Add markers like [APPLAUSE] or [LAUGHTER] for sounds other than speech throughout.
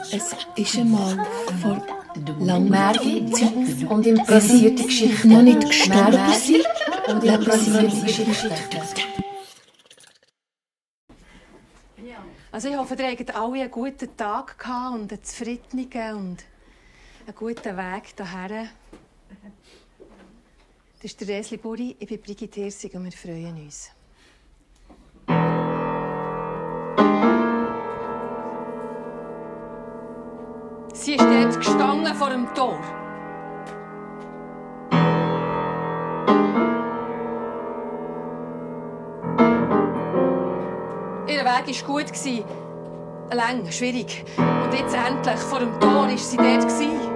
Es ist einmal vor langer Zeit und improvisierte Geschichten. noch nicht gestorben sind. und improvisierte Geschichten. Also ich hoffe, ihr habt alle einen guten Tag gehabt und einen zufriedenen und einen guten Weg hierher. Das ist der Resli Buri, ich bin Brigitte Hirsig und wir freuen uns. Sie ist dort gestanden vor dem Tor. Ihr Weg war gut. Lang, schwierig. Und jetzt endlich, vor dem Tor, war sie dort.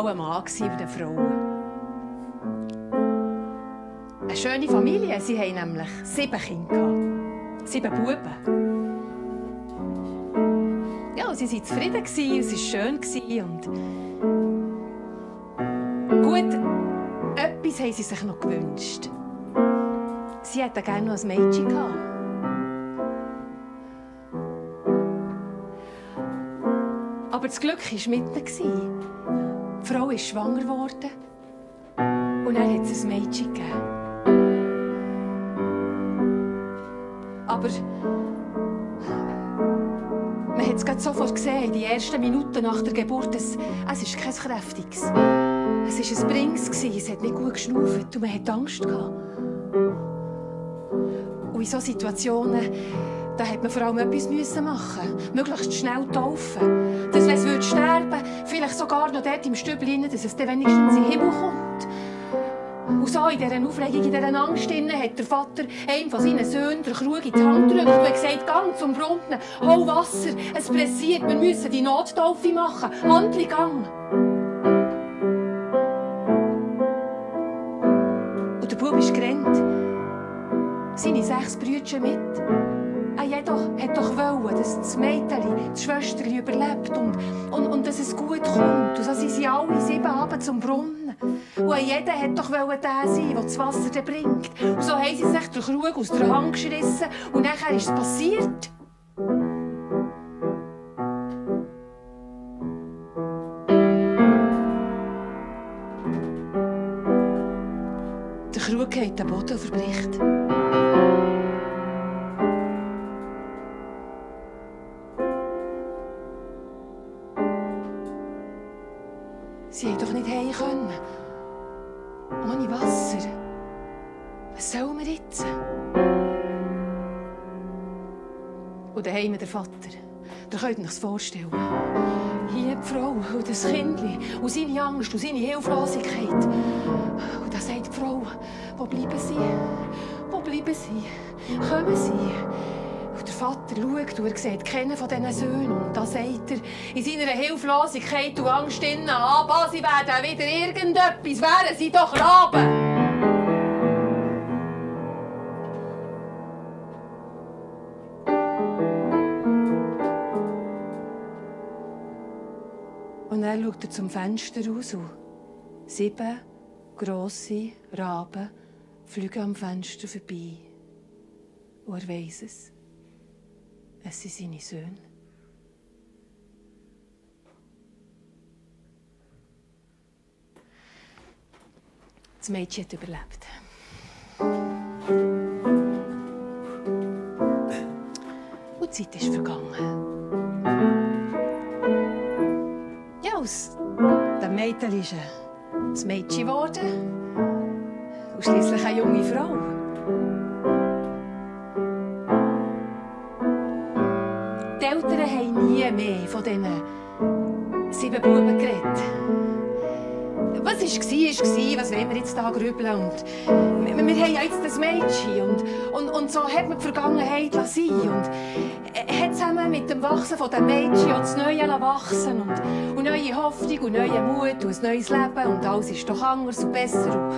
Einmal ein Mann bei den Frauen. Eine schöne Familie. Sie haben nämlich sieben Kinder. Sieben Buben. Ja, und sie waren zufrieden, gewesen, es war schön. Und Gut, etwas haben sie sich noch gewünscht. Sie hätten gerne noch ein Mädchen gehabt. Aber das Glück war mitten. Die Frau ist schwanger geworden. Und dann hat es ein Mädchen gegeben. Aber man hat es sofort gesehen, in den ersten Minuten nach der Geburt, es, es ist kein kräftiges. Es war ein Brings, es hat nicht gut geschnauft und man hatte Angst. Und in solchen Situationen da hat man vor allem etwas machen Möglichst schnell taufen. Dass, wenn es sterben vielleicht sogar noch dort im Stübel, dass es wenigstens in den Himmel kommt. Und so in dieser Aufregung, in dieser Angst hat der Vater einem von seinen Söhnen den Krug in die Hand gedrückt und gesagt, ganz um Brunnen, Wasser, es pressiert, wir müssen die Nottaufe machen. Handli, gang. Und der Bub ist gerannt. Seine sechs Brüder mit. Er jedoch hat doch wollen, dass das Mädchen, das Schwesterchen überlebt und, und, und dass es gut kommt. Und so sind sie alle sieben Abend zum Brunnen. Und jeder hat doch wollen der sein, der das Wasser dann bringt. Und so haben sie sich den Krug aus der Hand geschrissen und nachher ist es passiert. Der Krug geht den Boden verbricht. Heim können. Ohne Wasser. Was sollen wir jetzt? Und daheim der Vater. Da könnt ihr euch das vorstellen. Hier die Frau und das Kindli und seine Angst und seine Hilflosigkeit. Und da sagt die Frau, wo bleiben sie? Wo bleiben sie? Kommen sie? Vater schaut und er sieht keinen von diesen Söhnen. Und da sagt er in seiner Hilflosigkeit und Angst innen, aber sie werden wieder irgendetwas, wären sie doch Raben. Und dann schaut er zum Fenster raus und sieben grosse Raben fliegen am Fenster vorbei. Und er weiss es. Es sind seine Söhne. Das Mädchen hat überlebt. Und die Zeit ist vergangen. Ja, aus dem Mädchen ist ein Mädchen geworden. Und schließlich eine junge Frau. Die Eltern haben nie mehr von diesen sieben Buben geredet. Was war, war. Was wollen wir jetzt hier grübeln? Und wir, wir haben ja jetzt das Mädchen. Und, und, und so hat man die Vergangenheit sein Und hat zusammen mit dem Wachsen von Mädchen auch das Neue wachsen und, und neue Hoffnung und neue Mut und ein neues Leben. Und alles ist doch anders und besser.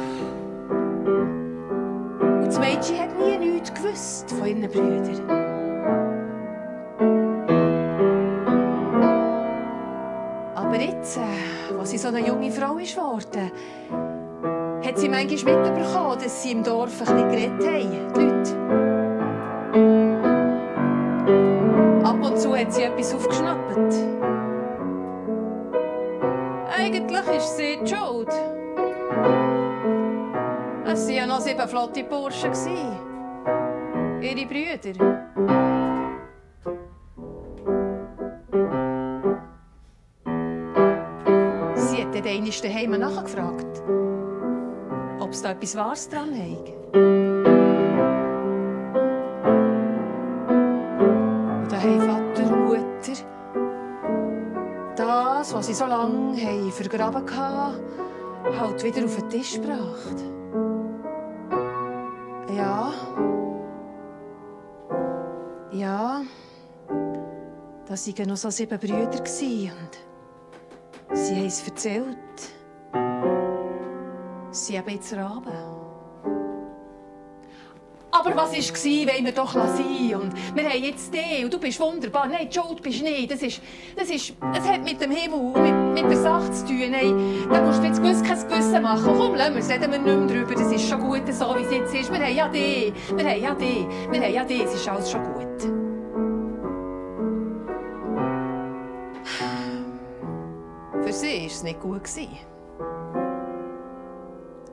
Und das Mädchen hat nie nichts gewusst von ihren Brüdern. Jetzt, als sie so eine junge Frau ist hat sie manchmal mitbekommen, dass sie im Dorf ein bisschen geredet haben, die Leute. Ab und zu hat sie etwas aufgeschnappt. Eigentlich ist sie die schuld. Es waren ja noch sieben flotte Burschen. Ihre Brüder. Dann einmal daheim nachgefragt, ob es da etwas Wahres dran hat. Und da haben Vater und das, was sie so lange vergraben hatten, halt wieder auf den Tisch gebracht. Ja. Ja. Das waren noch so sieben Brüder und sie haben es erzählt. Sie haben jetzt Raben. Aber was war, wollen wir doch sein. Und wir haben jetzt den und du bist wunderbar. Nein, die Schuld bist nicht. Das ist, das ist, es hat mit dem Himmel und mit, mit der Sache zu tun. Nein, da musst du jetzt gewiss kein Gewissen machen. Komm, lassen wir reden wir nicht mehr drüber. Das ist schon gut, so wie es jetzt ist. Wir haben ja den, wir haben ja den, wir haben ja den. Es ist alles schon gut. Es nicht gut.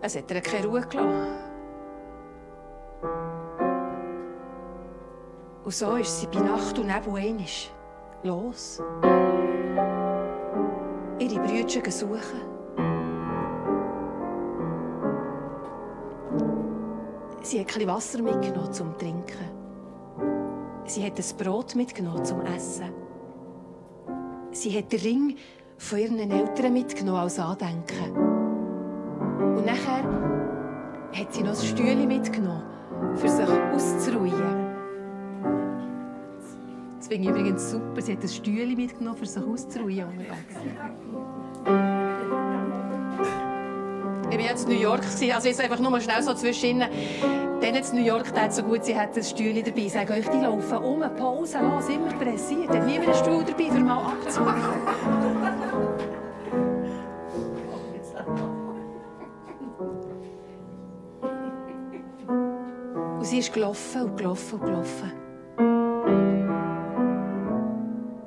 Es hat ihr keine Ruhe gelassen. Und so ist sie bei Nacht und Nebel einig los. Ihre Brüder suchen. Sie hat bisschen Wasser mitgenommen zum Trinken. Sie hat ein Brot mitgenommen zum Essen. Sie hat den Ring von ihren Eltern mitgenommen als Andenken. Und nachher hat sie noch ein Stühle mitgenommen, für sich auszuruhen. Das finde ich übrigens super. Sie hat ein Stühle mitgenommen, für sich auszuruhen. Ich war jetzt in New York, also jetzt einfach nur mal schnell so zwischen Dann in New York tat so gut, sie hat ein Stühle dabei. Ich sage euch, die laufen um, pausenlos, immer pressiert. Hat niemand einen Stuhl dabei, für mal abzumachen. Sie ist gelaufen und gelaufen und gelaufen.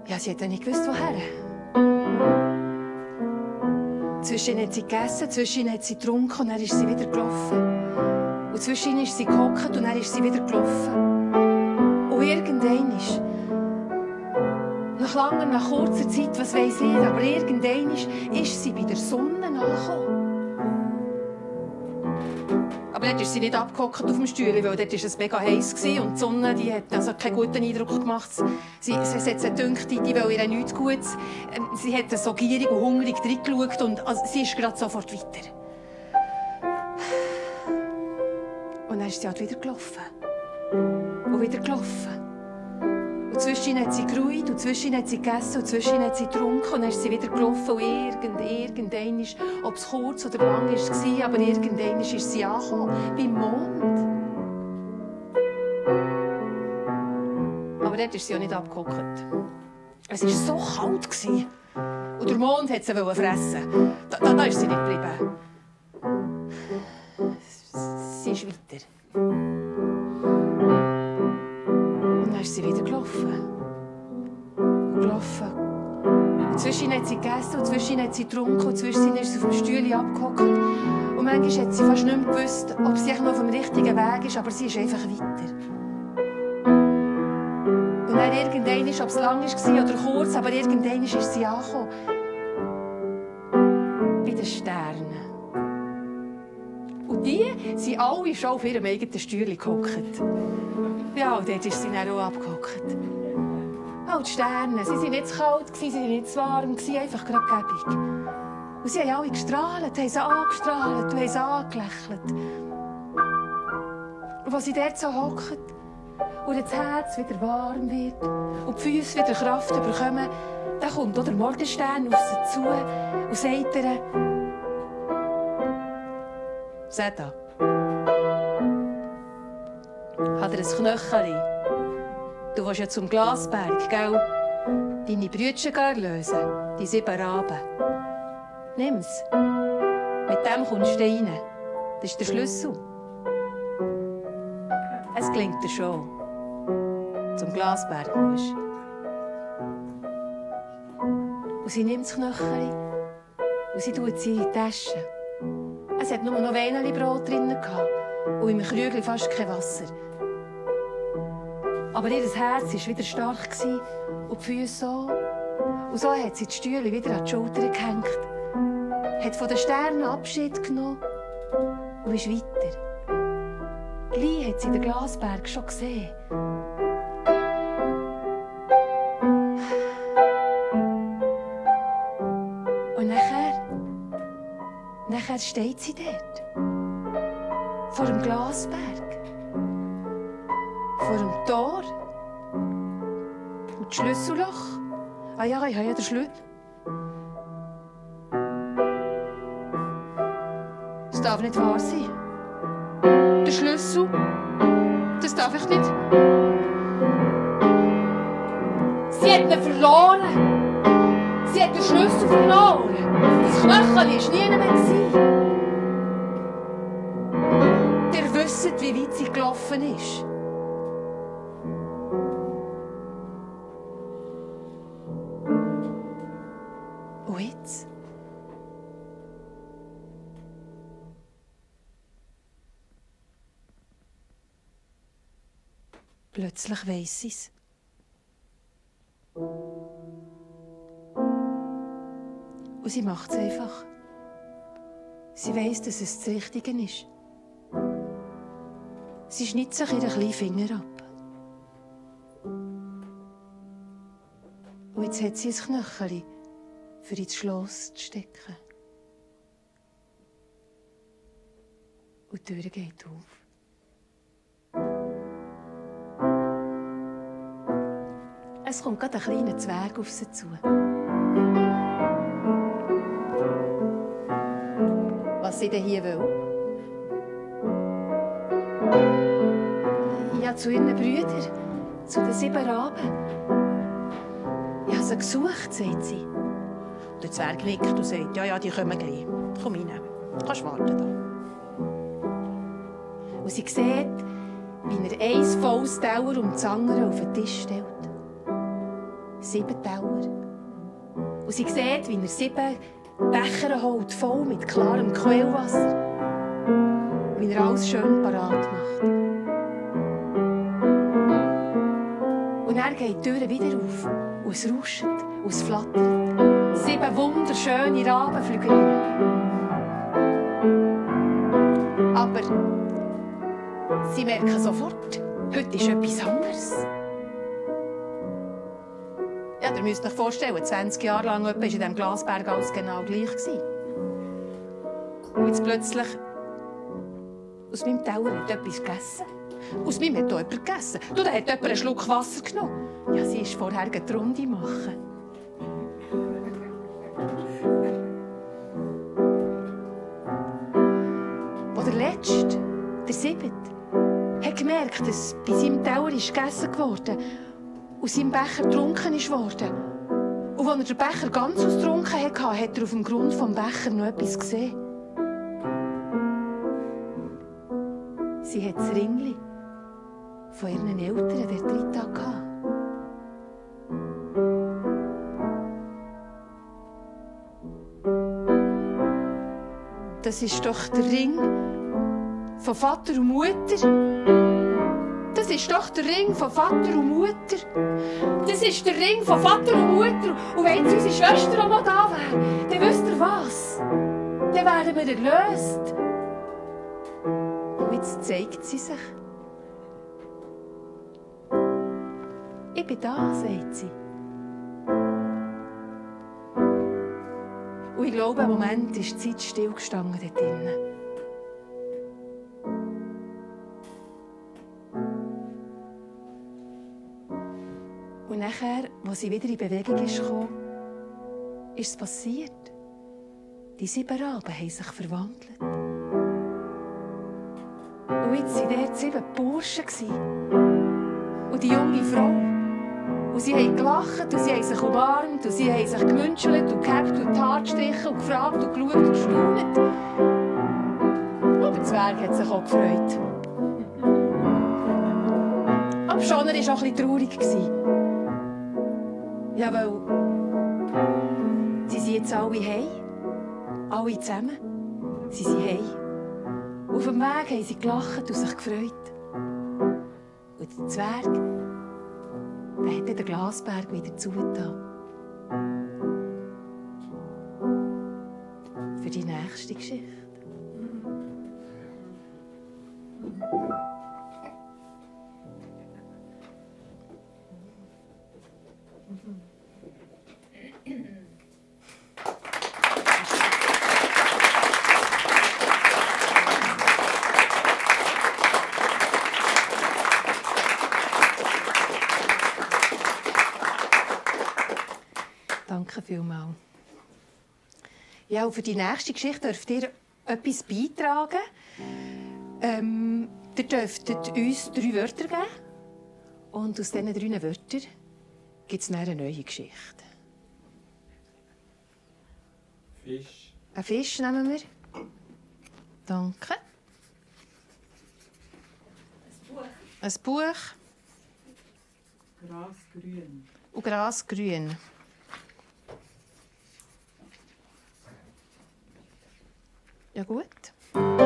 Ja, sie hat ja nicht gewusst, woher. Zwischen hat sie gegessen, zwischen hat sie getrunken und dann ist sie wieder gelaufen. Und zwischen ist sie gehockt und dann ist sie wieder gelaufen. Und irgendwann ist, nach langer, nach kurzer Zeit, was weiß ich, aber irgendwann ist, ist sie bei der Sonne angekommen. Dort ist sie nicht abgehockt auf dem Stuhl, weil dort war es mega heiß und die Sonne die hat also keinen guten Eindruck gemacht. Sie, sie, sie hat sie gedacht, die will ihr nichts Gutes. Ähm, Sie hat so gierig und hungrig reingeschaut und also, sie ist gerade sofort weiter. Und dann ist sie halt wieder gelaufen. Und wieder gelaufen. Zwischen hat sie geruht, und zwischen hat sie gegessen, und zwischen hat sie getrunken, und dann ist sie wieder gelaufen. Und irgend, irgendwann, ist, ob es kurz oder lang war, aber irgendwann ist sie angekommen, beim Mond. Aber dort ist sie auch nicht abgehockt. Es war so kalt. gewesen. Und der Mond wollte sie fressen. Da, da, da ist sie nicht geblieben. Sie ist weiter. Dann ist sie wieder gelaufen. Und gelaufen. Und zwischen hat sie gegessen, und zwischen hat sie getrunken, und zwischen ist sie auf dem Stühle abgehockt. Und manchmal hat sie fast nicht mehr gewusst, ob sie noch auf dem richtigen Weg ist, aber sie ist einfach weiter. Und dann irgendwann, ob es lang war oder kurz, aber irgendwann ist sie angekommen. Die sind alle schon auf ihrem eigenen Stühle gehockt. Ja, und dort ist sie dann auch abgehockt. Mal die Sterne. Sie waren nicht zu kalt, sie waren nicht zu warm, einfach gerade gebig. Und sie haben alle gestrahlt, haben sie angestrahlt und haben sie angelächelt. Und als sie dort so hocken und das Herz wieder warm wird und die Füße wieder Kraft bekommen, dann kommt auch der Morgenstern auf sie zu und sagt ihr, Seda, hat er ein Knöcheli? Du willst ja zum Glasberg, gell? Deine Brüder lösen, die sieben Raben. Nimm's. Mit dem kommst du rein. Das ist der Schlüssel. Es gelingt dir schon. Zum Glasberg musst. Und sie nimmt das Knöchel und sie tut sie in die Tasche. Es hat nur noch Brot drin und im Krügel fast kein Wasser. Aber ihr Herz war wieder stark und die Füße so. Und so hat sie die Stühle wieder an die Schulter gehängt, hat von den Sternen Abschied genommen und ist weiter. Gleich hat sie den Glasberg schon gesehen. Und nachher, nachher steht sie dort. Vor dem Glasberg. Vor dem Tor. Und das Schlüsselloch. Ah ja, ich habe ja den Schlüssel. Das darf nicht wahr sein. Der Schlüssel, das darf ich nicht. Sie hat ihn verloren. Sie hat den Schlüssel verloren. Das Knöchel war nie mehr. Ihr wisst, wie weit sie gelaufen ist. Und jetzt? Plötzlich weiss sie es. Und sie macht es einfach. Sie weiss, dass es das Richtige ist. Sie schneidet sich ihren kleinen Finger ab. Und jetzt hat sie ein Knöchel für ins Schloss zu stecken. Und die Tür geht auf. Es kommt gerade ein kleiner Zwerg auf sie zu. Was sie denn hier will? Ja, zu ihren Brüdern, zu den sieben Raben. Ich habe sie gesucht, sagt sie. Der Zwerg nickt und sagt, ja, ja, die kommen gleich. Komm rein, du kannst warten da. Und sie sieht, wie er ein volles Teller um das andere auf den Tisch stellt. Sieben Teller. Und sie sieht, wie er sieben Becher holt, voll mit klarem Quellwasser. Wie er alles schön parat macht. Und er geht die Tür wieder auf. Und es rauscht und es flattert. Sieben wunderschöne Rabenflügel. Aber sie merken sofort, heute ist etwas anderes. Ihr müsst euch vorstellen, 20 Jahre lang war in diesem Glasberg alles genau gleich. Und jetzt plötzlich, aus meinem Teller hat etwas gegessen. Aus meinem hat jemand gegessen. Du, da hat jemand einen Schluck Wasser genommen. Ja, sie ist vorher die Runde machen. Wo der Letzte, der Siebte, hat gemerkt, dass bei seinem Teller ist gegessen wurde und sein Becher getrunken ist worden. Und als er den Becher ganz ausgetrunken hatte, hat er auf dem Grund des Becher noch etwas gesehen. Sie hat das Ringli von ihren Eltern der dritte gehabt. Das ist doch der Ring von Vater und Mutter ist doch der Ring von Vater und Mutter. Das ist der Ring von Vater und Mutter. Und wenn es unsere Schwester auch noch da wäre, dann wisst ihr was? Dann wären wir erlöst. Und jetzt zeigt sie sich. Ich bin da, sagt sie. Und ich glaube, im Moment ist die Zeit stillgestanden dort drinnen. Und nachher, als sie wieder in Bewegung gekommen, ist es passiert. Die sieben Raben haben sich verwandelt. Und jetzt waren dort sieben Burschen. Und die junge Frau. Und sie haben gelacht und sie haben sich umarmt und sie haben sich gemünschelt und gehabt und die Haare gestrichen und gefragt und geschaut und gestaunt. Und der Zwerg hat sich auch gefreut. Aber schon er war auch ein bisschen traurig. Ja, weil sie sind jetzt alle heim. Alle zusammen. Sie sind heim. Auf dem Weg haben sie gelacht und sich gefreut. Und der Zwerg, der hat den Glasberg wieder zugetan. Für die nächste Geschichte. Vielmals. Ja, und für die nächste Geschichte dürft ihr etwas beitragen. Ähm, ihr dürftet uns drei Wörter geben. Und aus diesen drei Wörtern gibt es eine neue Geschichte. Fisch, Einen Fisch nehmen wir. Danke. Ein Buch Grasgrün, und Grasgrün. Ja gut.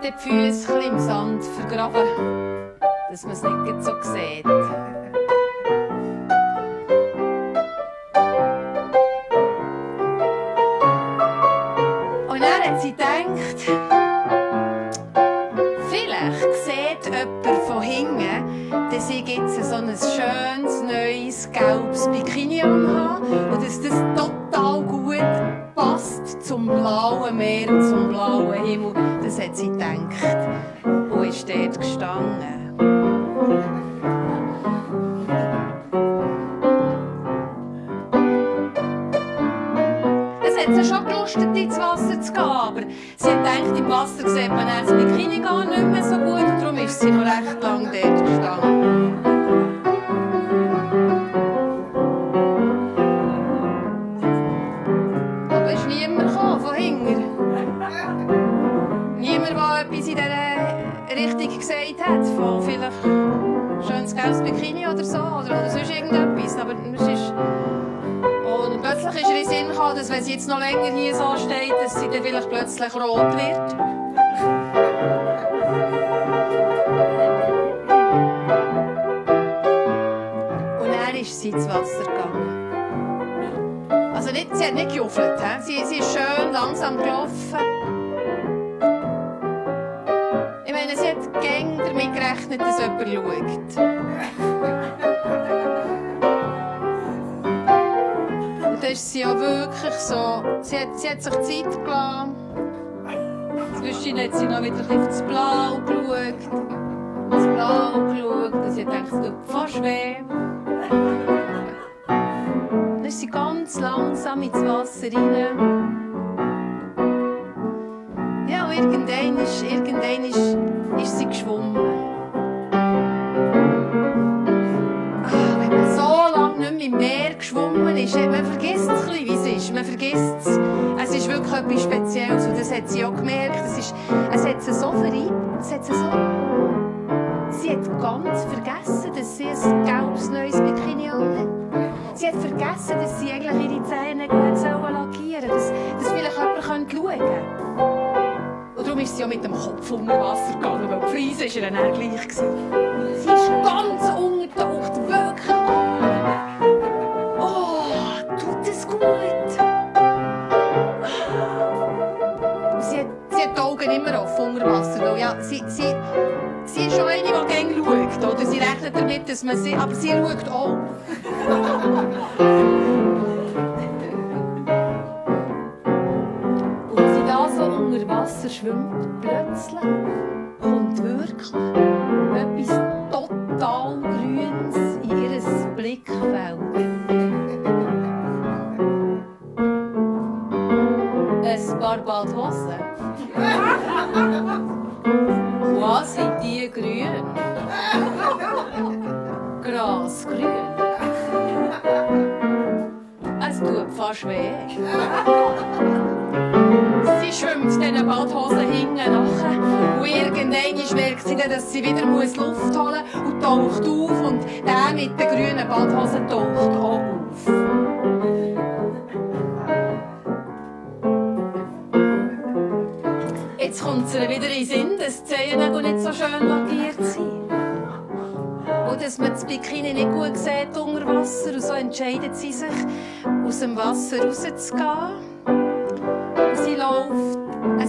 Hat die Füße im Sand vergraben, dass man es nicht so sieht. Sie noch wieder bisschen aufs Blau geschaut. Aufs Blau geschaut. Sie hat gedacht, es tut fast weh. Dann ist sie ganz langsam ins Wasser rein. Ja, und irgendwann ist, irgendwann ist, ist sie geschwommen. Ist, man vergisst es ein bisschen, wie es ist. Man vergisst es. Es ist wirklich etwas Spezielles und das hat sie auch gemerkt. Es, ist, es hat sie so verliebt. Es hat sie so... Sie hat ganz vergessen, dass sie ein gelbes neues Bikini anhat. Sie hat vergessen, dass sie eigentlich ihre Zähne gut lackieren. Dass, dass vielleicht jemand schauen könnte. Und darum ist sie ja mit dem Kopf unter Wasser gegangen, weil die Fliese war ihr dann gleich. Sie ist ganz untergetaucht, sie, sie, sie ist schon eine, die gerne schaut. Oder? Sie rechnet damit, dass man sie... Aber sie schaut auch. [LAUGHS] Und sie da so unter Wasser schwimmt, plötzlich kommt wirklich etwas total Grünes in ihr Blickfeld. [LAUGHS] Ein paar Badhosen. [LAUGHS] Quasi die grün. Grasgrün. Es tut fast weh. Sie schwimmt diesen Badhosen hinten nachher. Und irgendwann merkt sie dann, dass sie wieder Luft holen muss und taucht auf. Und der mit den grünen Badhosen taucht auch auf. Jetzt kommt es wieder in den Sinn, dass die Zehennägel nicht so schön lackiert sind. Und dass man das Bikini nicht gut sieht unter Wasser. Und so entscheidet sie sich, aus dem Wasser rauszugehen. Und sie läuft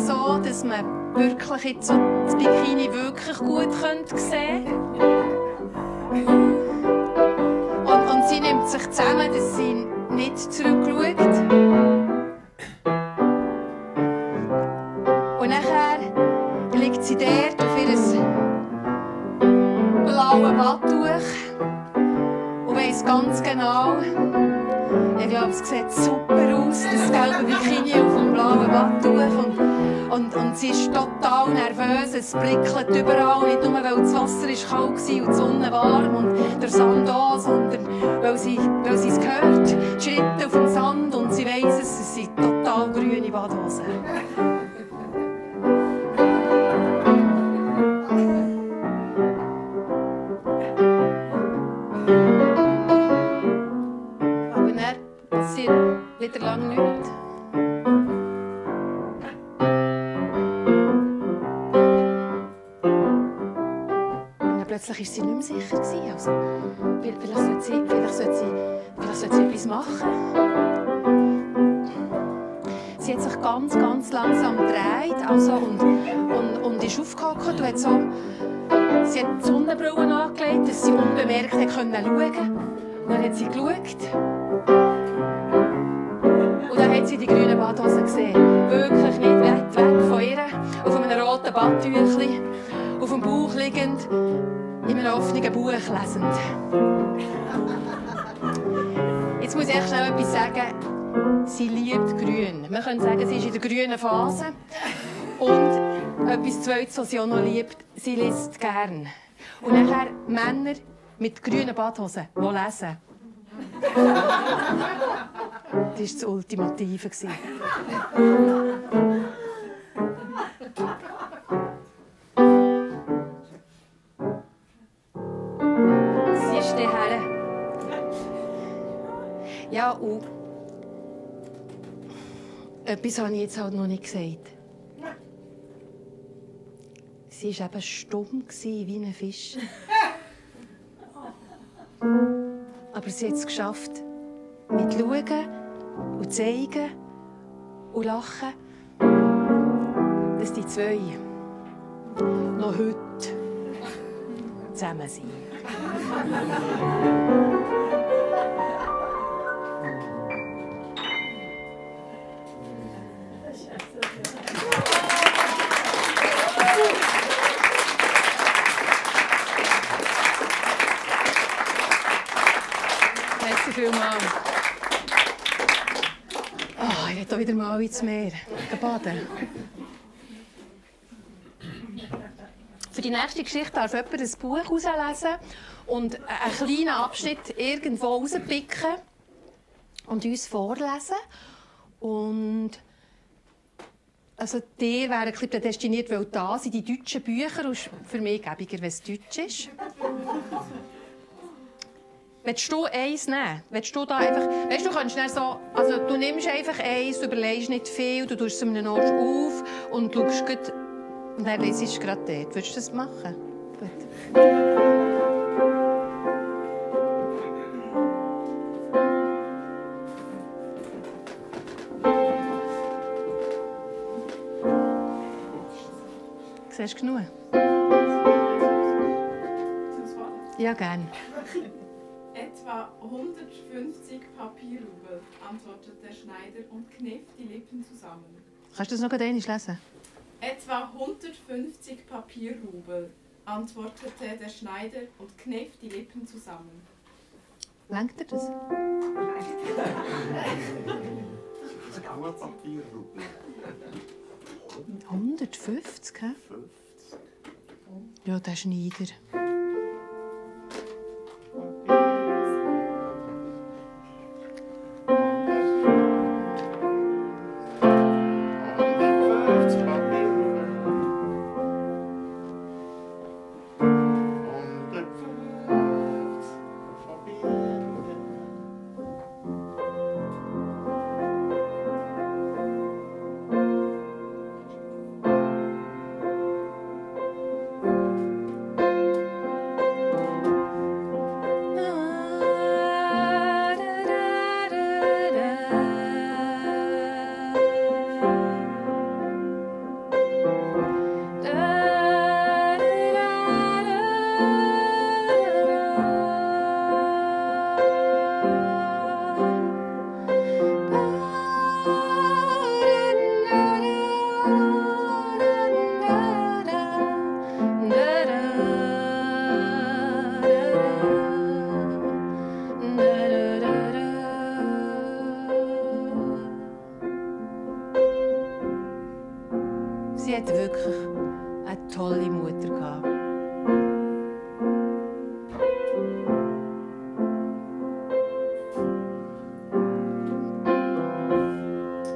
so, dass man wirklich jetzt so das Bikini wirklich gut könnte sehen und, und sie nimmt sich zusammen, dass sie nicht zurückschaut. Ganz genau, ich glaube, es sieht super aus, das gelbe Bikini auf dem blauen Badtuch. Und, und, und sie ist total nervös, es prickelt überall, nicht nur weil das Wasser ist kalt war und die Sonne warm und der Sand auch, sondern weil sie, weil sie es hört, die Schritte auf dem Sand und sie weiss es, es sind total grüne Badhosen. War sie nicht mehr sicher. gewesen. Also, vielleicht sollte sie, vielleicht sollte sie, vielleicht sollte sie etwas machen. Sie hat sich ganz, ganz langsam gedreht also, und, und, und ist aufgehockt und hat so... Sie hat die Sonnenbrille angelegt, dass sie unbemerkt hat schauen Und dann hat sie geschaut. Und dann hat sie die grünen Badhosen gesehen. Wirklich nicht weit weg von ihr. Auf einem roten Badtüchli. Auf dem Bauch liegend. In einem offenen Buch lesend. Jetzt muss ich echt schnell etwas sagen. Sie liebt grün. Man könnte sagen, sie ist in der grünen Phase. Und etwas Zweites, was sie auch noch liebt, sie liest gern. Und nachher Männer mit grünen Badhosen, die lesen. Das war das Ultimative. Ja, und Etwas habe ich jetzt halt noch nicht gesagt. Sie war eben stumm wie ein Fisch. Aber sie hat es geschafft. Mit Schauen und Zeigen und Lachen, dass die zwei noch heute zusammen sind. Wieder mal ins Meer baden. Für die nächste Geschichte darf jemand ein Buch herauslesen und einen kleinen Abschnitt irgendwo rauspicken und uns vorlesen. Und also der wäre ein bisschen prädestiniert, weil da sind die deutschen Bücher und für mich gäbiger, wenn es deutsch ist. Willst du eins nehmen? Willst du da einfach... Weißt du, du kannst so... Also du nimmst einfach eins, du überlegst nicht viel, du tust es einem Ort auf und schaust gut... Und dann lesest du gerade dort. Willst du das machen? Gut. Siehst du genug? Ja, gerne. Etwa 150 Papierrubel, antwortet der Schneider und knifft die Lippen zusammen. Kannst du das noch einmal lesen? Etwa 150 Papierrubel, antwortete der Schneider und knifft die Lippen zusammen. Lenkt dir das? Nur Papierrubel. 150, hä? 50. Ja, der Schneider. Tolle Mutter gehabt.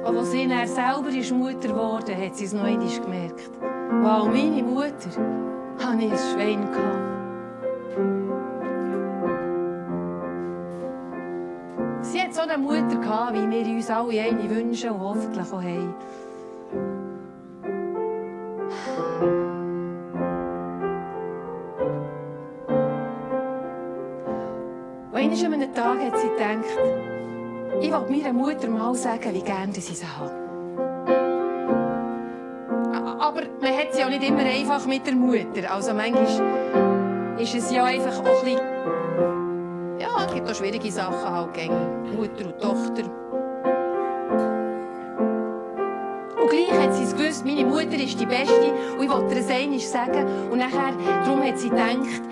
Als sie selber ist Mutter geworden hat sie es noch einmal gemerkt. Wow, meine Mutter hatte ich ein Schwein. Sie hat so eine Mutter wie wir uns alle eine wünschen und hoffentlich auch haben. Will meiner Mutter mal sagen, wie gerne sie sie hat. Aber man hat es ja nicht immer einfach mit der Mutter. Also manchmal ist es ja einfach auch ein bisschen... Ja, es gibt auch schwierige Sachen halt gegen Mutter und Tochter. Und gleich hat sie es gewusst, meine Mutter ist die Beste und ich wollte ihr es einmal sagen. Und nachher, darum hat sie gedacht,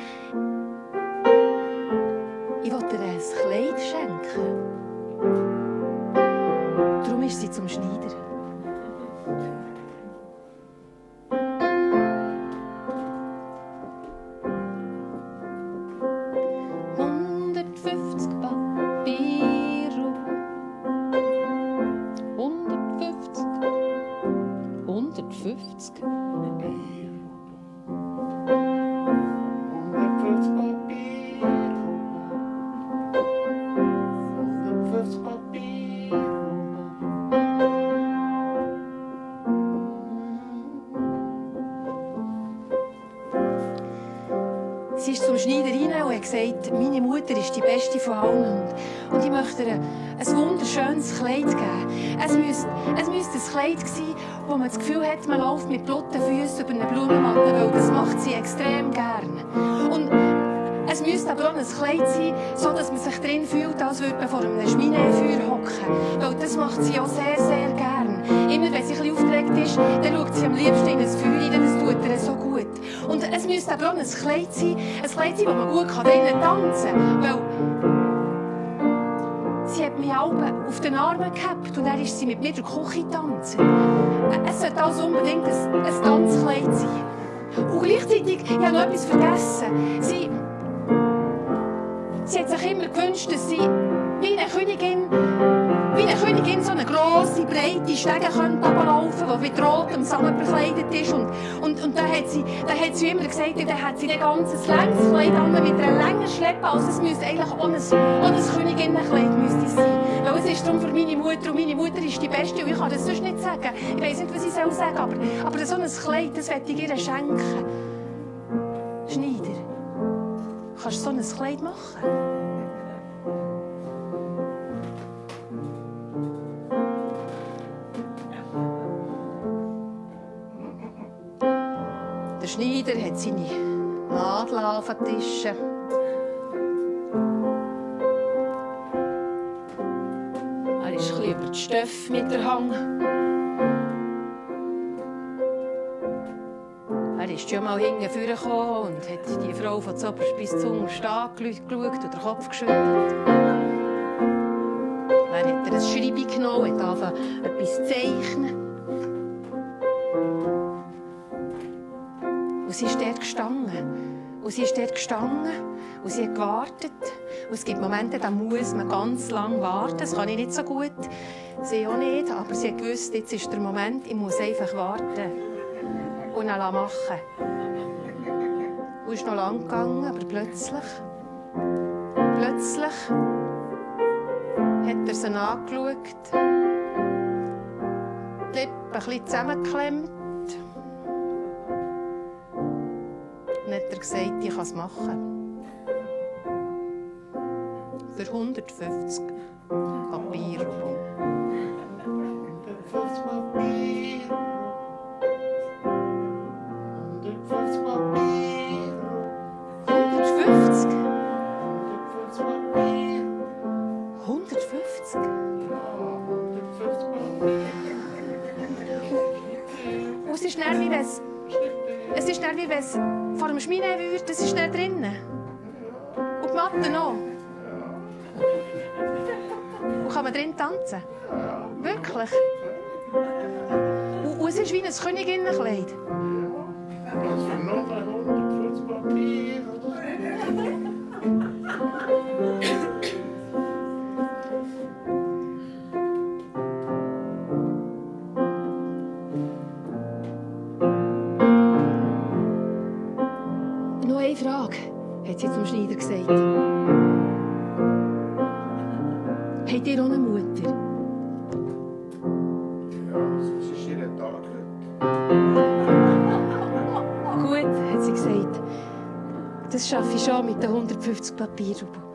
ihr ein wunderschönes Kleid geben. Es müsste, es müsste ein Kleid sein, wo man das Gefühl hat, man läuft mit blotten Füßen über eine Blumenmatte, weil das macht sie extrem gern. Und es müsste aber auch ein Kleid sein, so dass man sich drin fühlt, als würde man vor einem Schminefeuer hocken. Weil das macht sie auch sehr, sehr gern. Immer wenn sie ein aufgeregt ist, dann schaut sie am liebsten in das Feuer rein, das tut ihr so gut. Und es müsste aber auch ein Kleid sein, ein Kleid sein, wo man gut drinnen tanzen kann. Weil alle auf den Armen gehabt und dann ist sie mit mir die Küche tanzen. Es sollte also unbedingt ein, ein Tanzkleid sein. Und gleichzeitig, ich habe noch etwas vergessen. Sie, sie hat sich immer gewünscht, dass sie wie eine Königin, wie eine Königin so eine grosse, breite Stege könnte runterlaufen, die mit rotem Samen bekleidet ist. Und, und, und dann hat sie, dann hat sie immer gesagt, dann hat sie ein ganzes längs Kleid an mit einer längeren Schleppe. Also es müsste eigentlich auch ein, auch ein Königinnenkleid müsste sein. Weil es ist darum für meine Mutter, und meine Mutter ist die Beste, und ich kann das sonst nicht sagen. Ich weiß nicht, was ich soll sagen aber, aber so ein Kleid, das werde ich ihr schenken. Schneider, kannst du so ein Kleid machen? Der Schneider hat seine Nadeln auf den Tischen. Er ist ein über die Stoff mit der Hang. Er ist schon mal hinten vorgekommen und hat die Frau von zuoberst bis zum angeschaut und den Kopf geschüttelt. Dann hat er ein Schreiben genommen und etwas zu zeichnen. Und sie ist dort gestanden. Und sie ist dort gestanden und sie hat gewartet. Und es gibt Momente, da muss man ganz lange warten. Das kann ich nicht so gut. Sie auch nicht. Aber sie hat gewusst, jetzt ist der Moment, ich muss einfach warten. Und dann machen. Und es ist noch lang gegangen, aber plötzlich, plötzlich hat er sie angeschaut, die Lippen ein bisschen zusammengeklemmt hat er gesagt, ich kann es machen. Für 150 Papier. 150 Papier. 150 Papier. 150? 150 Papier. 150? Ja, 150 Papier. Es ist wie wenn es... Es ist dann wie wenn es vor dem würde, das ist dann drinnen. Und die Matte auch. Und kann man drin tanzen? Wirklich? Und, und es ist wie ein Königinnenkleid. Was für noch schon mit den 150 Papierruben.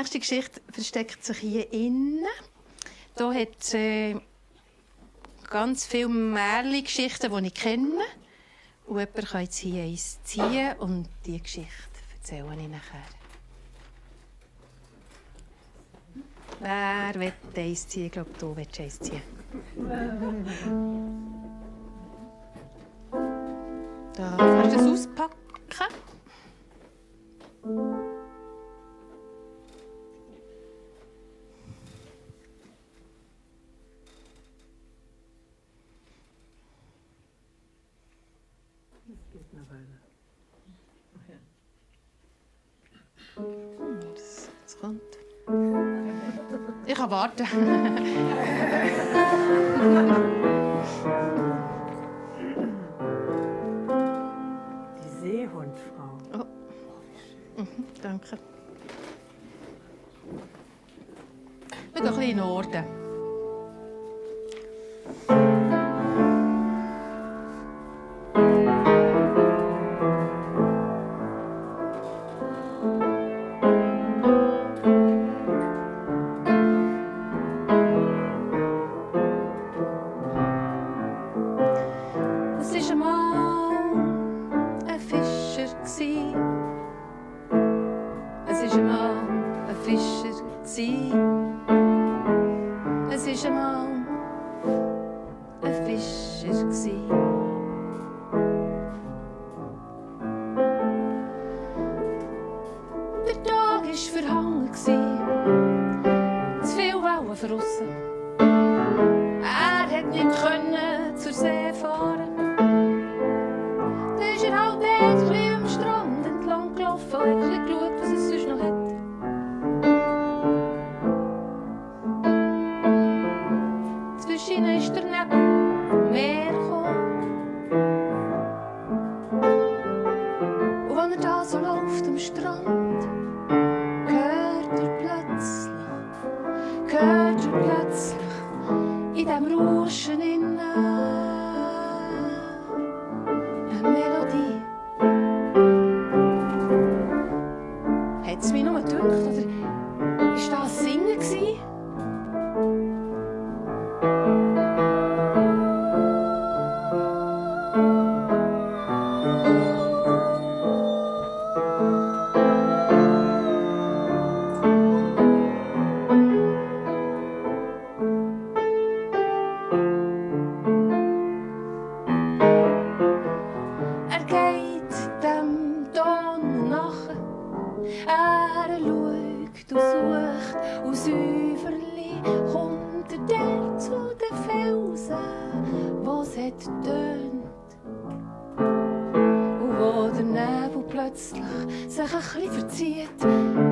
nächste Geschichte versteckt sich hier innen. Da hat äh, ganz viele Märchen-Geschichten, die ich kenne. Und jemand kann jetzt hier eins ziehen und die Geschichte erzähle ich nachher. Wer will eins ziehen? Ich glaube, du willst eins ziehen. Da kannst du es auspacken. [LAUGHS] Die Seehundfrau. Oh. Mhm, danke. Schau ein. dem Ton nach. Er schaut und sucht und Säuferli kommt er der zu den Felsen, wo's hat tönt. Und wo der Nebel plötzlich sich ein bisschen verzieht,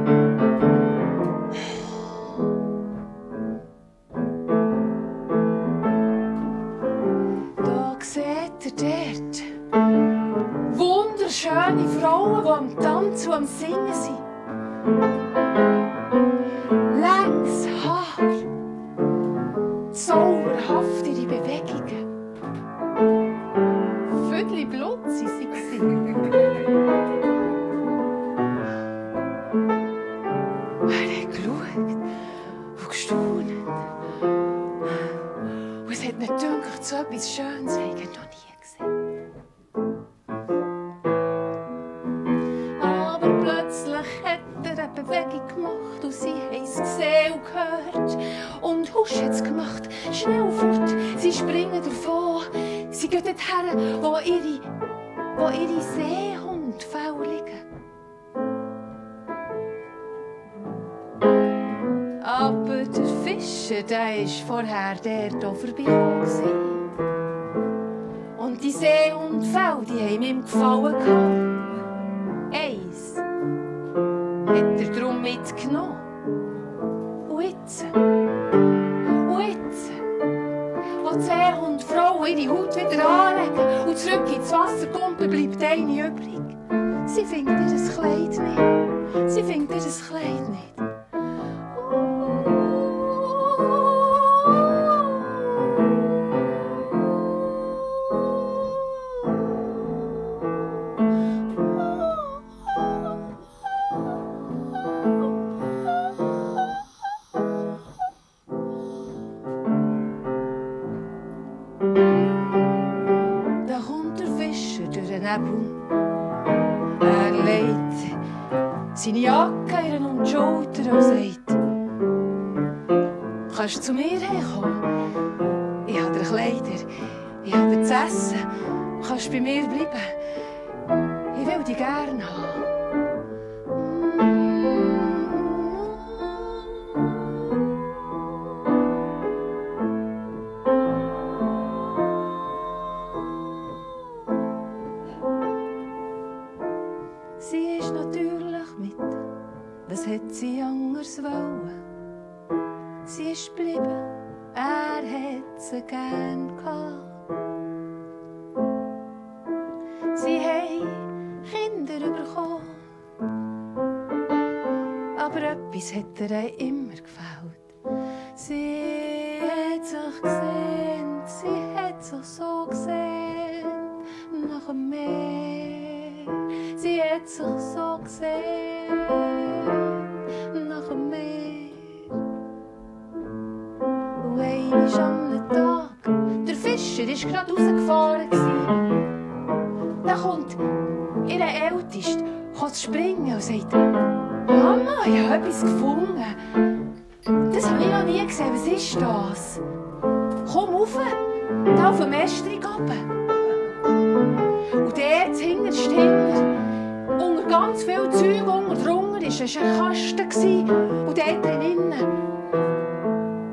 Kasten. gewesen. Und dort drinnen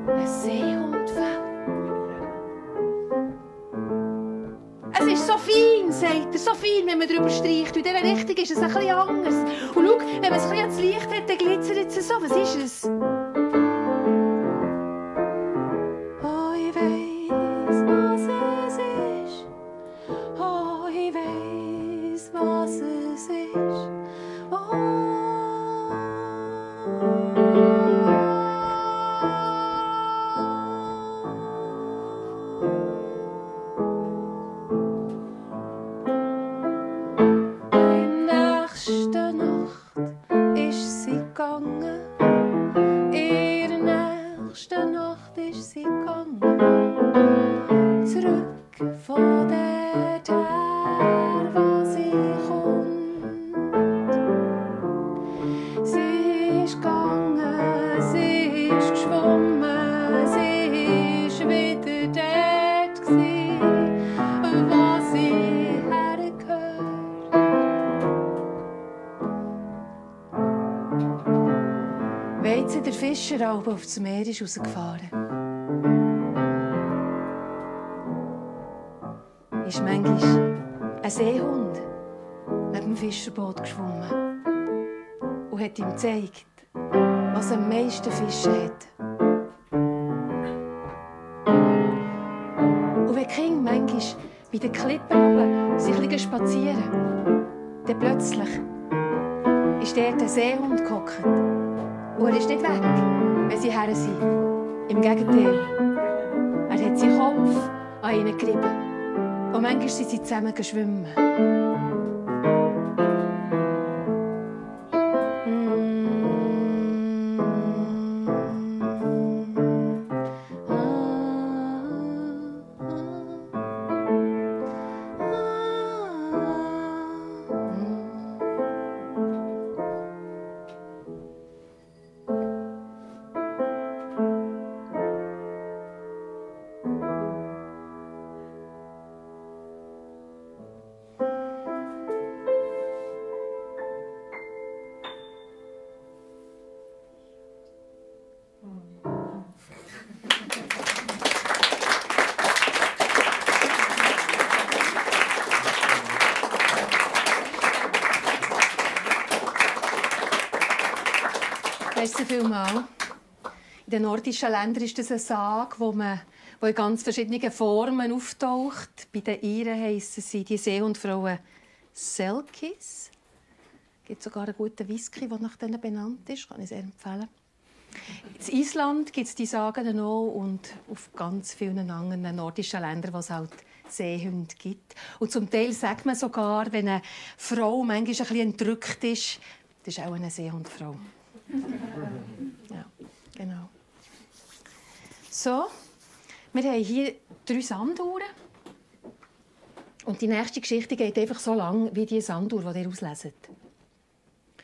ein Seehundfell. Es ist so fein, sagt er, so fein, wenn man drüber streicht. In dieser Richtung ist es ein bisschen anders. Und schau, wenn man es ein bisschen ans Licht hat, dann glitzert es so. Was ist es? Fischer aber auf das Meer ist rausgefahren. Ist manchmal ein Seehund neben dem Fischerboot geschwommen und hat ihm gezeigt, was am meisten Fische hat. Und wenn Kinder manchmal bei den Klippen oben sich spazieren, dann plötzlich ist dort ein Seehund gehockt. Er ist nicht weg, wenn sie her sind. Im Gegenteil. Er hat seinen Kopf an ihnen gerieben. Und manchmal sind sie zusammen schwimmen. Vielmals. In den nordischen Ländern ist das ein Sag, wo man wo in ganz verschiedenen Formen auftaucht. Bei den Iren heissen sie die Seehundfrauen Selkis. Es gibt sogar einen guten Whisky, der nach denen benannt ist. Kann ich sehr empfehlen. In Island gibt es die Sagen auch und auf ganz vielen anderen nordischen Ländern, wo es halt Seehunde gibt. Und zum Teil sagt man sogar, wenn eine Frau manchmal ein bisschen entrückt ist, das ist auch eine Seehundfrau. Ja, genau. So, wir haben hier drei Sanduhren. Und die nächste Geschichte geht einfach so lang wie die Sanduhr, die ihr auslesen.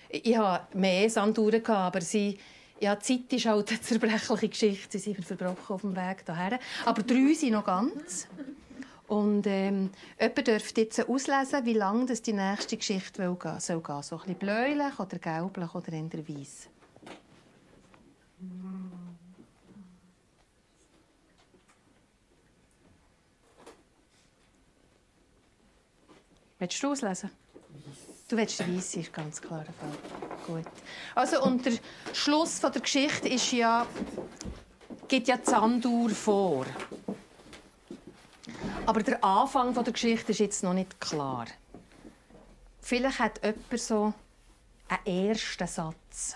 Ich hatte mehr Sanduhren, aber sie, ja, die Zeit ist halt eine zerbrechliche Geschichte. Sie sind verbrochen auf dem Weg daher. Aber drei sind noch ganz. Und ähm, jemand dürfte jetzt auslesen, wie lange das die nächste Geschichte will gehen soll. So ein bisschen bläulich oder gelblich oder eher weiss. Willst du auslesen? Du willst den Weiss, ist ganz klar der Fall. Gut. Also, und der Schluss von der Geschichte ist ja, gibt ja Sanduhr vor. Aber der Anfang von der Geschichte ist jetzt noch nicht klar. Vielleicht hat jemand so einen ersten Satz.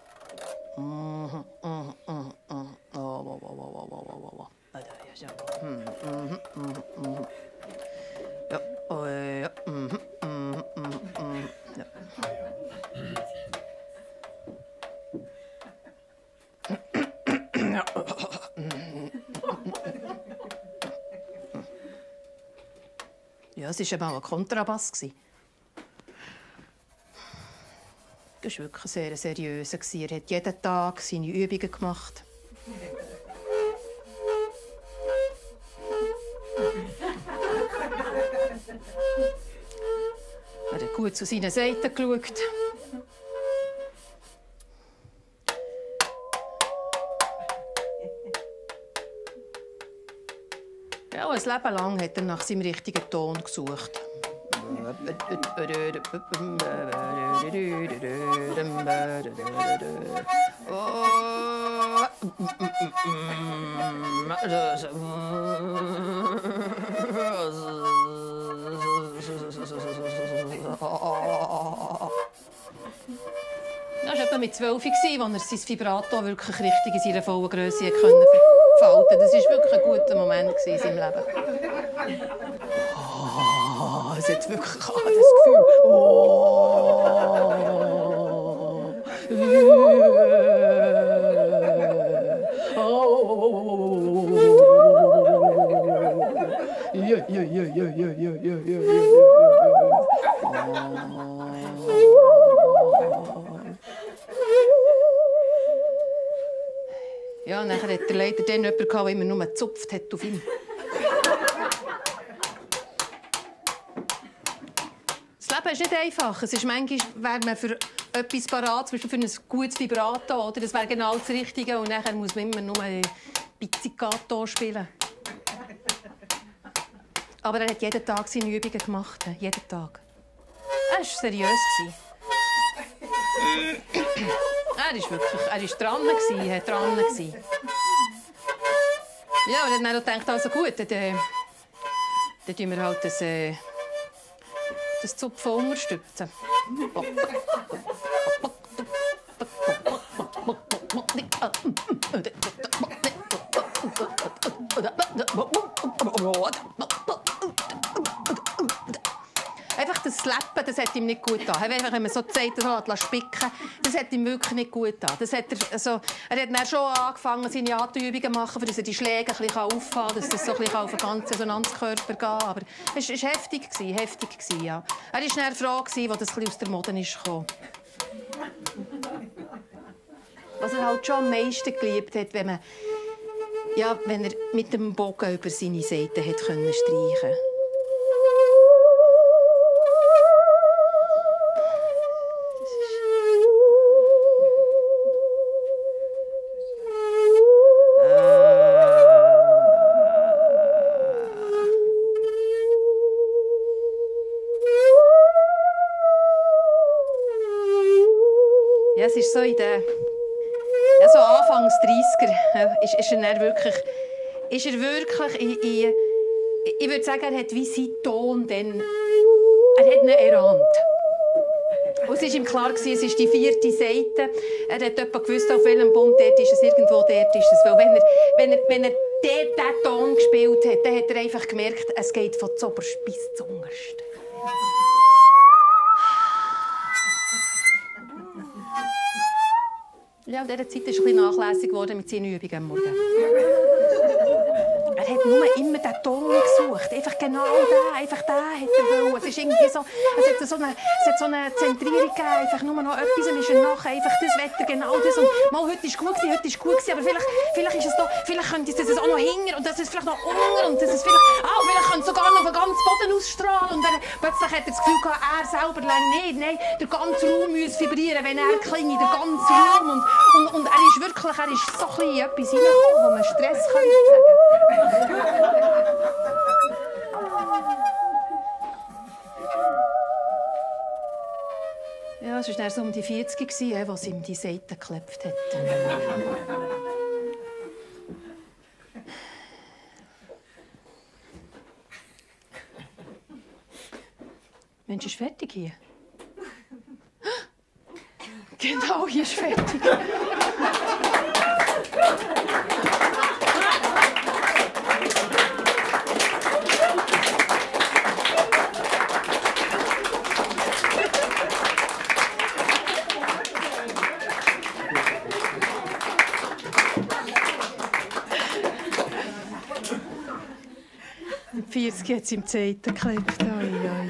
Ja, es war einmal ein Kontrabass. Das war wirklich sehr seriös. Er hat jeden Tag seine Übungen gemacht. Er hat gut zu seinen Seiten geschaut. Ein Leben lang hat er nach seinem richtigen Ton gesucht. Das war etwa mit 12, als er sein Vibrato wirklich richtig in seiner vollen Größe entfalten konnte. Das war wirklich ein guter Moment in seinem Leben. es jetzt wirklich das Gefühl. Ja, nachher hat er leider dann jemanden, der immer nur gezupft hat auf ihn. Nicht einfach. Es ist manchmal, wäre man für etwas parat, zum Beispiel für ein gutes Vibrato, oder? Das wäre genau das Richtige. Und nachher muss man immer nur Pizzicato spielen. Aber er hat jeden Tag seine Übungen gemacht. Jeden Tag. Er war seriös. Er war wirklich, er war dran, er war dran. Ja, und dann hat er gedacht, also gut, dann, äh, dann tun wir halt das, äh, das Zupfen unterstützen. Das Slappen, das hat ihm nicht gut getan. Wenn man so die Seiten spicken das hat ihm wirklich nicht gut getan. Das hat er, also, er hat dann schon angefangen, seine Atemübungen zu machen, damit er die Schläge ein bisschen auffahren kann, dass das so ein auf den ganzen Resonanzkörper geht. Aber es war heftig, heftig. Ja. Er war dann froh, als das ein bisschen aus der Mode kam. Was er halt schon am meisten geliebt hat, wenn, man, ja, wenn er mit dem Bogen über seine Seiten streichen Ja, es ist so in der, ja, so Anfangs 30er ja, ist, ist er wirklich, ist er wirklich in, in, ich würde sagen, er hat wie seinen Ton dann, er hat ihn erahnt. Und es war ihm klar, es ist die vierte Seite. Er hat etwa gewusst, auf welchem Bund dort ist es, irgendwo dort ist es. Weil wenn er, wenn er, wenn er diesen Ton gespielt hat, dann hat er einfach gemerkt, es geht von zuoberst bis zum unterst. Ja, in dieser Zeit ist er ein bisschen nachlässig geworden mit seinen Übungen am Morgen. [LAUGHS] Er hat nur immer den Ton gesucht. Einfach genau den, einfach den hat er wollen. Es ist irgendwie so, es hat so eine, es hat so eine Zentrierung gegeben. Einfach nur noch etwas und ist er nachher einfach das Wetter, genau das. Und mal, heute ist gut gewesen, heute ist gut gewesen, aber vielleicht, vielleicht ist es noch, vielleicht könnte es auch noch hinger und das ist vielleicht noch unter und das ist vielleicht, ah, vielleicht könnte es sogar noch den ganzen Boden ausstrahlen. Und dann plötzlich hat er das Gefühl gehabt, er selber lang nicht. Nein, der ganze Raum muss vibrieren, wenn er klingt, der ganze Raum. Und, und, und er ist wirklich, er ist so ein bisschen etwas reingekommen, wo man Stress könnte sagen. [LAUGHS] Ja, es war so um die 40 als was ihm die Seite geklebt hat. Mensch, ist fertig hier? Genau, hier ist fertig. Mit 40 hat es ihm die Seite geklebt. Oi, oi,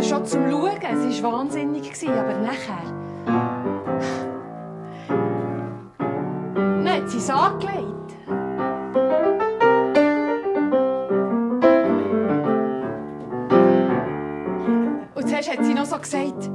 Also schon zum Schauen, es war wahnsinnig, aber nachher... Dann hat sie es angelegt. Und zuerst hat sie noch so gesagt,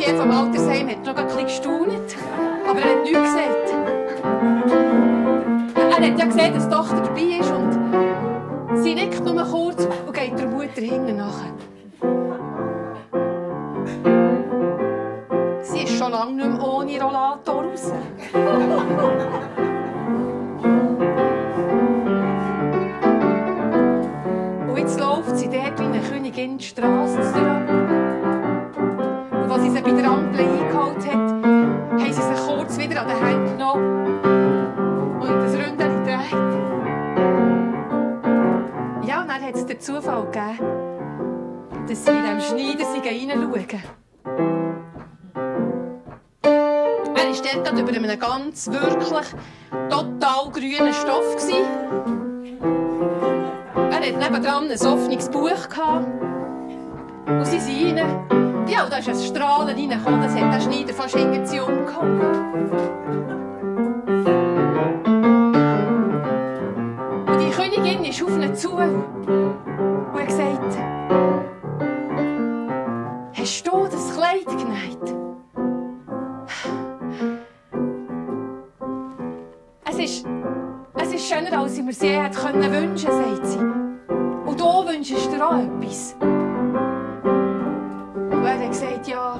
Der Portier vom Altersheim hat noch gestaunt, aber er hat nichts gesagt. Er hat ja gesehen, dass die Tochter dabei ist und sie nickt nur kurz und geht der Mutter hinten nachher. Sie ist schon lange nicht mehr ohne Rollator raus. Und jetzt läuft sie dort wie eine Königin die Straße Ampel eingeholt hat, haben sie sich kurz wieder an den Händen genommen und das Ründchen gedreht. Ja, und dann hat es den Zufall gegeben, dass sie in diesem Schneider reinschauen. Er war dort über einem ganz wirklich total grünen Stoff. Er hatte nebendran ein offenes Buch. Und sie sind rein. Ja, da ist ein Strahlen reingekommen, das hat der Schneider fast irgendwie umgehauen. Und die Königin ist auf ihn zu und hat gesagt, hast du das Kleid genäht? Es ist, es ist schöner, als ich mir sie hätte können wünschen, sagt sie. Und du wünschst dir auch etwas. Er hat gesagt, ja.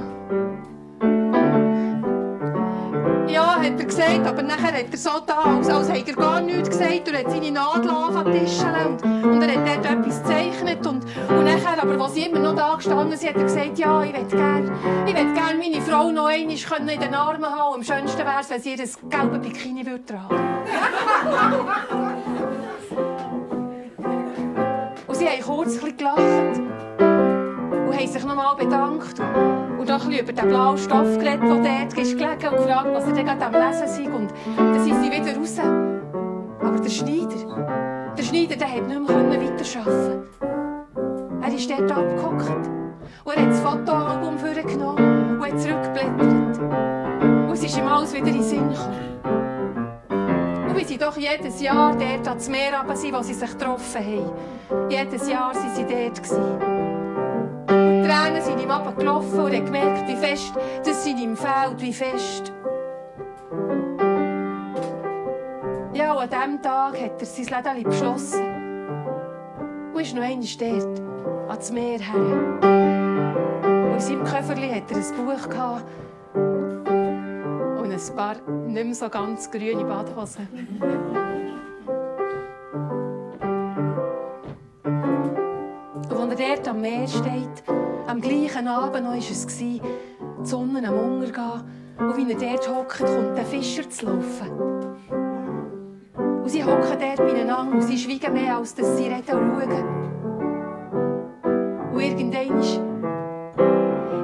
Ja, hat er gesagt, aber nachher hat er so da, als, als hätte er gar nichts gesagt. Er hat seine Nadel angefangen und, und er hat dort etwas gezeichnet. Und, und nachher, aber als sie immer noch da gestanden sind, hat er gesagt, ja, ich möchte gerne ich meine Frau noch einmal können in den Armen haben. Am schönsten wäre es, wenn sie ihr gelbe Bikini würde tragen [LAUGHS] Und sie haben kurz ein bisschen gelacht haben sich nochmal bedankt und noch über den blauen Stoff geredet, der dort ist gelegen und gefragt, was er gerade am Lesen sei. Und dann sind sie wieder raus. Aber der Schneider, der Schneider, der hat nicht mehr weiterarbeiten Er ist dort abgehockt und er hat das Fotoalbum vorgenommen und hat zurückgeblättert. Und es ist ihm alles wieder in den Sinn gekommen. Und wie sie doch jedes Jahr dort ans Meer runter wo sie sich getroffen haben. Jedes Jahr waren sie dort. Gewesen. Tränen sind ihm runtergelaufen und hat gemerkt, wie fest das sind ihm fehlt, wie fest. Ja, und an diesem Tag hat er sein Läden beschlossen. Und ist noch einmal dort, ans Meer her. Und in seinem Köfferli hat er ein Buch gehabt und ein paar nicht mehr so ganz grüne Badhosen. Und als er dort am Meer steht, am gleichen Abend war es, die Sonne am Untergehen, und wie er dort hockt, kommt der Fischer zu laufen. Und sie hocken dort beieinander und sie schweigen mehr, als dass sie reden und schauen. Und irgendwann,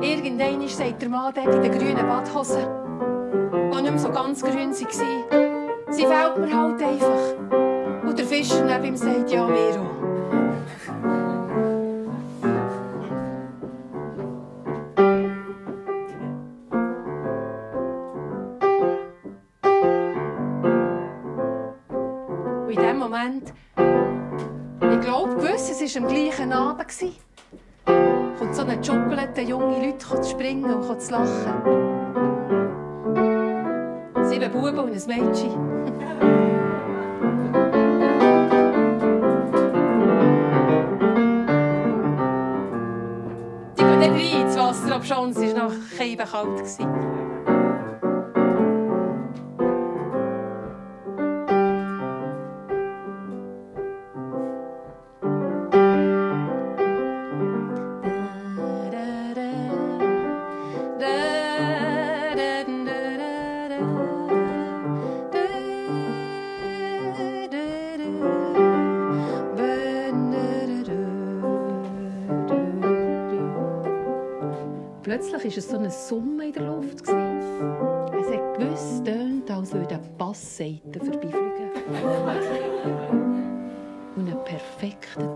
irgendwann sagt der Mann dort in den grünen Badhosen, die nicht mehr so ganz grün waren, sie fällt mir halt einfach. Und der Fischer neben ihm sagt, ja, mir auch. Moment, ich glaube, gewiss, es war am gleichen Abend, gewesen, kommt so eine Schokolade, junge Leute zu springen und zu lachen. Sieben Buben und ein Mädchen. Die gehen nicht rein ins Wasser, ob es war noch kalt. gewesen. Bassseite vorbeifliegen. Und einen perfekten